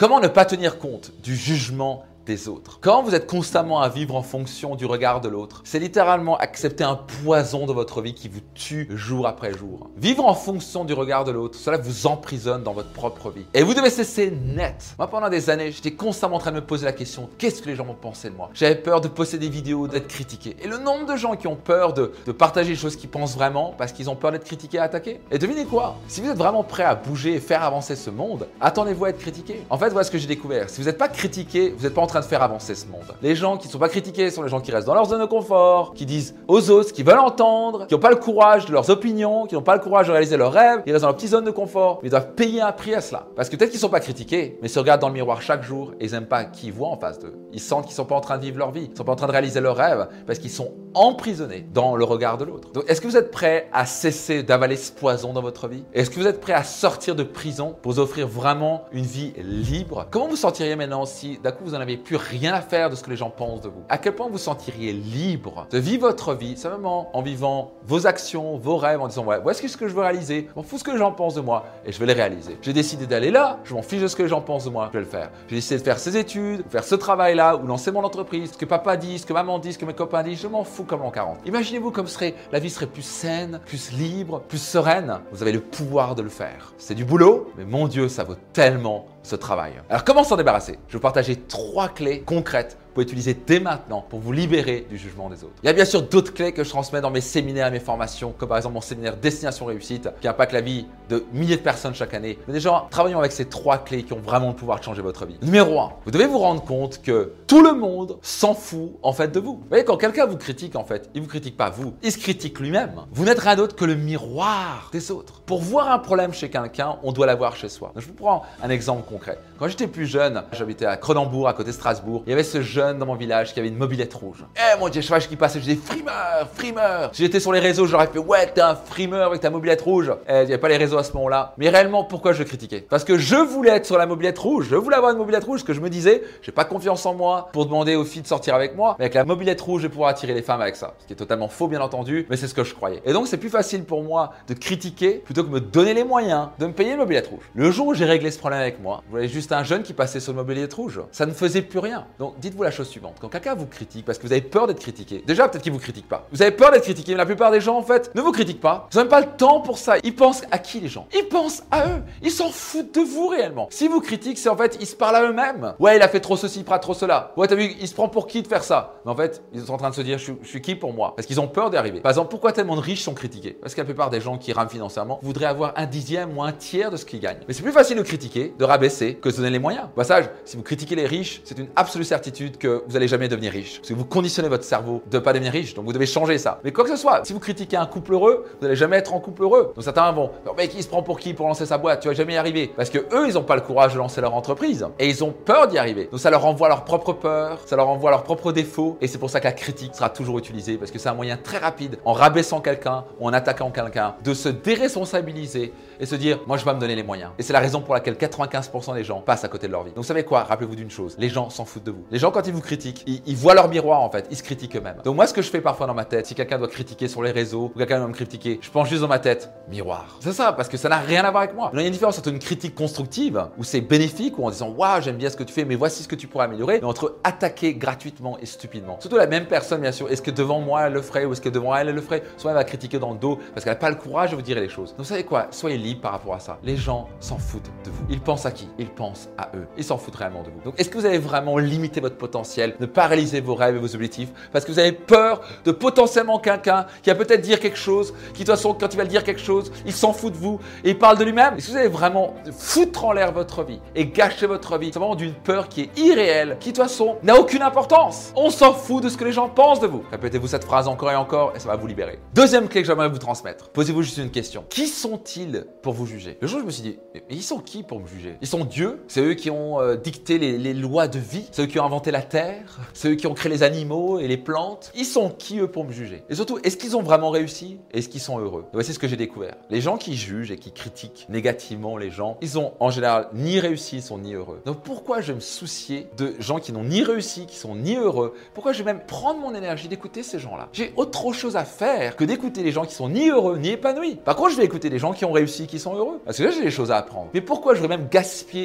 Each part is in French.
Comment ne pas tenir compte du jugement des autres. Quand vous êtes constamment à vivre en fonction du regard de l'autre, c'est littéralement accepter un poison de votre vie qui vous tue jour après jour. Vivre en fonction du regard de l'autre, cela vous emprisonne dans votre propre vie. Et vous devez cesser net. Moi, pendant des années, j'étais constamment en train de me poser la question qu'est-ce que les gens vont penser de moi? J'avais peur de poster des vidéos, d'être critiqué. Et le nombre de gens qui ont peur de, partager les choses qu'ils pensent vraiment parce qu'ils ont peur d'être critiqués attaqués. Et devinez quoi? Si vous êtes vraiment prêt à bouger et faire avancer ce monde, attendez-vous à être critiqué. En fait, voilà ce que j'ai découvert. Si vous n'êtes pas critiqué, vous n'êtes pas en train de faire avancer ce monde. Les gens qui ne sont pas critiqués sont les gens qui restent dans leur zone de confort, qui disent aux autres ce qu'ils veulent entendre, qui n'ont pas le courage de leurs opinions, qui n'ont pas le courage de réaliser leurs rêves, ils restent dans leur petite zone de confort, ils doivent payer un prix à cela. Parce que peut-être qu'ils ne sont pas critiqués, mais se regardent dans le miroir chaque jour et ils n'aiment pas qui ils voient en face d'eux. Ils sentent qu'ils ne sont pas en train de vivre leur vie, ils ne sont pas en train de réaliser leurs rêves, parce qu'ils sont emprisonnés dans le regard de l'autre. Donc est-ce que vous êtes prêt à cesser d'avaler ce poison dans votre vie? Est-ce que vous êtes prêt à sortir de prison pour vous offrir vraiment une vie libre? Comment vous sentiriez maintenant si d'un coup vous n'en avez plus rien à faire de ce que les gens pensent de vous? À quel point vous sentiriez libre de vivre votre vie simplement en vivant vos actions, vos rêves, en disant ouais, voici ce que je veux réaliser, je m'en fous ce que les gens pensent de moi et je vais les réaliser. J'ai décidé d'aller là, je m'en fiche de ce que les gens pensent de moi, je vais le faire. J'ai décidé de faire ces études, de faire ce travail-là ou lancer mon entreprise, ce que papa dit, ce que maman dit, ce que mes copains disent, je m'en fous comme l'an 40. Imaginez-vous comme serait, la vie serait plus saine, plus libre, plus sereine. Vous avez le pouvoir de le faire. C'est du boulot, mais mon Dieu, ça vaut tellement ce travail. Alors comment s'en débarrasser? Je vais vous partager trois clés concrètes vous pouvez utiliser dès maintenant pour vous libérer du jugement des autres. Il y a bien sûr d'autres clés que je transmets dans mes séminaires mes formations, comme par exemple mon séminaire Destination Réussite, qui impacte la vie de milliers de personnes chaque année. Mais déjà, travaillons avec ces trois clés qui ont vraiment le pouvoir de changer votre vie. Numéro 1, vous devez vous rendre compte que tout le monde s'en fout en fait de vous. Vous voyez, quand quelqu'un vous critique en fait, il vous critique pas vous, il se critique lui-même. Vous n'êtes rien d'autre que le miroir des autres. Pour voir un problème chez quelqu'un, on doit l'avoir chez soi. je vous prends un exemple concret. Quand j'étais plus jeune, j'habitais à Cronenbourg, à côté de Strasbourg. Il y avait ce jeune dans mon village qui avait une mobilette rouge. Eh mon dieu, cheval qui passait, je disais frimeur, frimeur. Si j'étais sur les réseaux, j'aurais fait ouais, t'es un frimeur avec ta mobilette rouge. Eh, il n'y avait pas les réseaux à ce moment-là. Mais réellement, pourquoi je critiquais? Parce que je voulais être sur la mobilette rouge. Je voulais avoir une mobilette rouge, que je me disais, j'ai pas confiance en moi pour demander aux filles de sortir avec moi. Mais avec la mobilette rouge, je vais pouvoir attirer les femmes avec ça. Ce qui est totalement faux, bien entendu, mais c'est ce que je croyais. Et donc, c'est plus facile pour moi de critiquer plutôt que me donner les moyens de me payer une mobilette rouge. Le jour où j'ai réglé ce problème avec moi, vous voyez juste un jeune qui passait sur mobilette rouge. Ça ne faisait plus rien. Donc dites-vous la chose suivante. Quand quelqu'un vous critique parce que vous avez peur d'être critiqué, déjà peut-être qu'il vous critique pas. Vous avez peur d'être critiqué, mais la plupart des gens en fait ne vous critiquent pas. Vous n'avez pas le temps pour ça. Ils pensent à qui les gens? Ils pensent à eux. Ils s'en foutent de vous réellement. Si vous critiquent, c'est en fait ils se parlent à eux-mêmes. Ouais, il a fait trop ceci, pas trop cela. Ouais, t'as vu, il se prend pour qui de faire ça? Mais en fait, ils sont en train de se dire je suis, qui pour moi? Parce qu'ils ont peur d'y arriver. Par exemple, pourquoi tellement de riches sont critiqués? Parce que la plupart des gens qui rament financièrement voudraient avoir un dixième ou un tiers de ce qu'ils gagnent. Mais c'est plus facile de critiquer, de rabaisser que de donner les moyens. Au passage, si vous critiquez les riches, c'est une absolue certitude que vous n'allez jamais devenir riche. Parce que vous conditionnez votre cerveau de ne pas devenir riche. Donc vous devez changer ça. Mais quoi que ce soit, si vous critiquez un couple heureux, vous n'allez jamais être en couple heureux. Donc certains vont, mais qui se prend pour qui pour lancer sa boîte? Tu vas jamais y arriver. Parce que eux, ils n'ont pas le courage de lancer leur entreprise. Et ils ont peur d'y arriver. Donc ça leur envoie leur propre peur, ça leur envoie leurs propres défauts. Et c'est pour ça que la critique sera toujours utilisée. Parce que c'est un moyen très rapide, en rabaissant quelqu'un ou en attaquant quelqu'un, de se déresponsabiliser et se dire, moi je vais me donner les moyens. Et c'est la raison pour laquelle 95% des gens passent à côté de leur vie. Donc vous savez quoi? Rappelez-vous d'une chose, les gens s'en foutent de vous. Les gens quand ils vous critiquent, ils, voient leur miroir en fait, ils se critiquent eux-mêmes. Donc moi ce que je fais parfois dans ma tête, si quelqu'un doit critiquer sur les réseaux ou quelqu'un doit me critiquer, je pense juste dans ma tête, miroir. C'est ça, parce que ça n'a rien à voir avec moi. il y a une différence entre une critique constructive, où c'est bénéfique, ou en disant, waouh, j'aime bien ce que tu fais, mais voici ce que tu pourrais améliorer, mais entre attaquer gratuitement et stupidement. Surtout la même personne, bien sûr, est-ce que devant moi elle le ferait ou est-ce que devant elle elle le ferait? Soit elle va critiquer dans le dos parce qu'elle n'a pas le courage de vous dire les choses. Donc vous savez quoi? Soyez libre par rapport à ça. Les gens s'en foutent de vous. Ils pensent à qui? Ils pensent à eux. Ils s'en foutent réellement de vous. Donc est-ce que vous avez vraiment limité votre potentiel, ne pas réaliser vos rêves et vos objectifs parce que vous avez peur de potentiellement quelqu'un qui va peut-être dire quelque chose, qui de toute façon quand il va dire quelque chose, il s'en fout de vous et il parle de lui-même? Est-ce que vous avez vraiment foutre en l'air votre vie et gâcher votre vie? Simplement d'une peur qui est irréelle, qui de toute façon n'a aucune importance On s'en fout de ce que les gens pensent de vous. Répétez-vous cette phrase encore et encore et ça va vous libérer. Deuxième clé que j'aimerais vous transmettre. Posez-vous juste une question. Qui sont-ils pour vous juger? Le jour je me suis dit, mais ils sont qui pour me juger? Ils sont Dieu C'est eux qui ont euh, dicté les, lois de vie C'est eux qui ont inventé la terre C'est eux qui ont créé les animaux et les plantes Ils sont qui eux pour me juger? Et surtout, est-ce qu'ils ont vraiment réussi? Est-ce qu'ils sont heureux? Voici ce que j'ai découvert. Les gens qui jugent et qui critiquent négativement les gens, ils ont en général ni réussi, ils sont ni heureux. Donc pourquoi je vais me soucier de gens qui n'ont ni réussi, qui sont ni heureux? Pourquoi je vais même prendre mon énergie d'écouter ces gens-là? J'ai autre chose à faire que d'écouter les gens qui sont ni heureux ni épanouis. Par contre, je vais écouter les gens qui ont réussi, qui sont heureux. Parce que là, j'ai des choses à apprendre. Mais pourquoi je vais même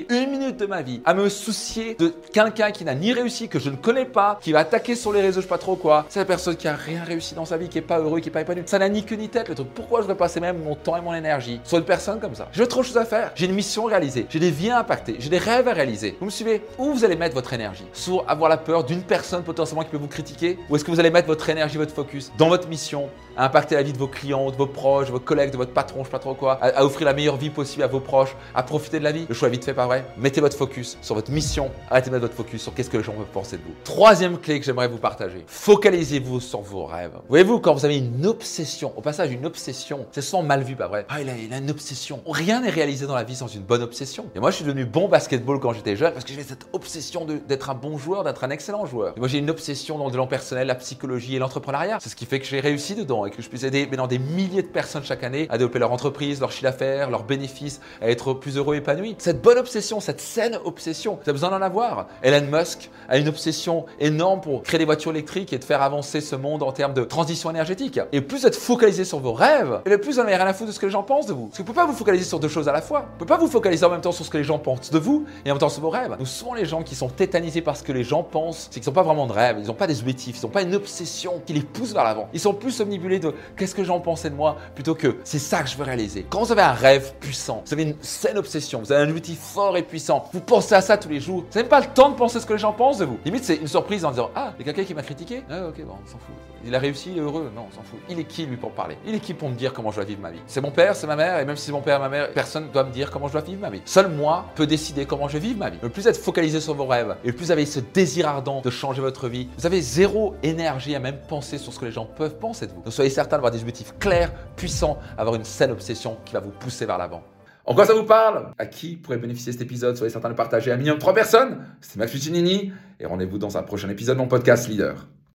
une minute de ma vie à me soucier de quelqu'un qui n'a ni réussi, que je ne connais pas, qui va attaquer sur les réseaux, je sais pas trop quoi. C'est la personne qui a rien réussi dans sa vie, qui est pas heureux, qui est pas épanoui. Ça n'a ni queue ni tête le truc. Pourquoi je vais passer même mon temps et mon énergie sur une personne comme ça? J'ai trop de choses à faire. J'ai une mission à réaliser. J'ai des vies à impacter. J'ai des rêves à réaliser. Vous me suivez? Où vous allez mettre votre énergie? Sur avoir la peur d'une personne potentiellement qui peut vous critiquer? Ou est-ce que vous allez mettre votre énergie, votre focus dans votre mission à impacter la vie de vos clients, de vos proches, de vos collègues, de votre patron, je sais pas trop quoi, à, offrir la meilleure vie possible à vos proches, à profiter de la vie? Le choix vite pas vrai Mettez votre focus sur votre mission. Arrêtez de mettre votre focus sur qu'est-ce que les gens peuvent penser de vous. Troisième clé que j'aimerais vous partager. Focalisez-vous sur vos rêves. Voyez-vous, quand vous avez une obsession, au passage, une obsession, c'est souvent mal vu, pas vrai Ah, il a, une obsession. Rien n'est réalisé dans la vie sans une bonne obsession. Et moi, je suis devenu bon basketball quand j'étais jeune parce que j'avais cette obsession d'être un bon joueur, d'être un excellent joueur. Et moi, j'ai une obsession dans le développement personnel, la psychologie et l'entrepreneuriat. C'est ce qui fait que j'ai réussi dedans et que je puisse aider maintenant des milliers de personnes chaque année à développer leur entreprise, leur chiffre d'affaires, leurs bénéfices, à être plus heureux et épanouis. Cette bonne obsession, cette saine obsession, vous avez besoin d'en avoir. Elon Musk a une obsession énorme pour créer des voitures électriques et de faire avancer ce monde en termes de transition énergétique. Et plus vous êtes focalisé sur vos rêves, et le plus vous n'en avez rien à foutre de ce que les gens pensent de vous. Parce que vous ne pouvez pas vous focaliser sur deux choses à la fois. Vous ne pouvez pas vous focaliser en même temps sur ce que les gens pensent de vous et en même temps sur vos rêves. Nous souvent les gens qui sont tétanisés par ce que les gens pensent, c'est qu'ils n'ont pas vraiment de rêve, ils n'ont pas des objectifs, ils n'ont pas une obsession qui les pousse vers l'avant. Ils sont plus omnibulés de qu'est-ce que j'en pensais de moi plutôt que c'est ça que je veux réaliser. Quand vous avez un rêve puissant, vous avez une saine obsession, vous avez un objectif fort et puissant, vous pensez à ça tous les jours, vous n'avez même pas le temps de penser ce que les gens pensent de vous. Limite, c'est une surprise en disant Ah, il y a quelqu'un qui m'a critiqué Ah, ok, bon, on s'en fout. Il a réussi, il est heureux Non, on s'en fout. Il est qui lui pour parler? Il est qui pour me dire comment je dois vivre ma vie? C'est mon père, c'est ma mère, et même si c'est mon père et ma mère, personne ne doit me dire comment je dois vivre ma vie. Seul moi peut décider comment je vais vivre ma vie. Le plus êtes focalisé sur vos rêves, et le plus avez ce désir ardent de changer votre vie, vous avez zéro énergie à même penser sur ce que les gens peuvent penser de vous. Donc soyez certain d'avoir des objectifs clairs, puissants, avoir une saine obsession qui va vous pousser vers l'avant. En quoi ça vous parle? À qui pourrait bénéficier cet épisode? Soyez certain de partager à un minimum de 3 personnes. C'était Max Puccinini et rendez-vous dans un prochain épisode de mon podcast Leader.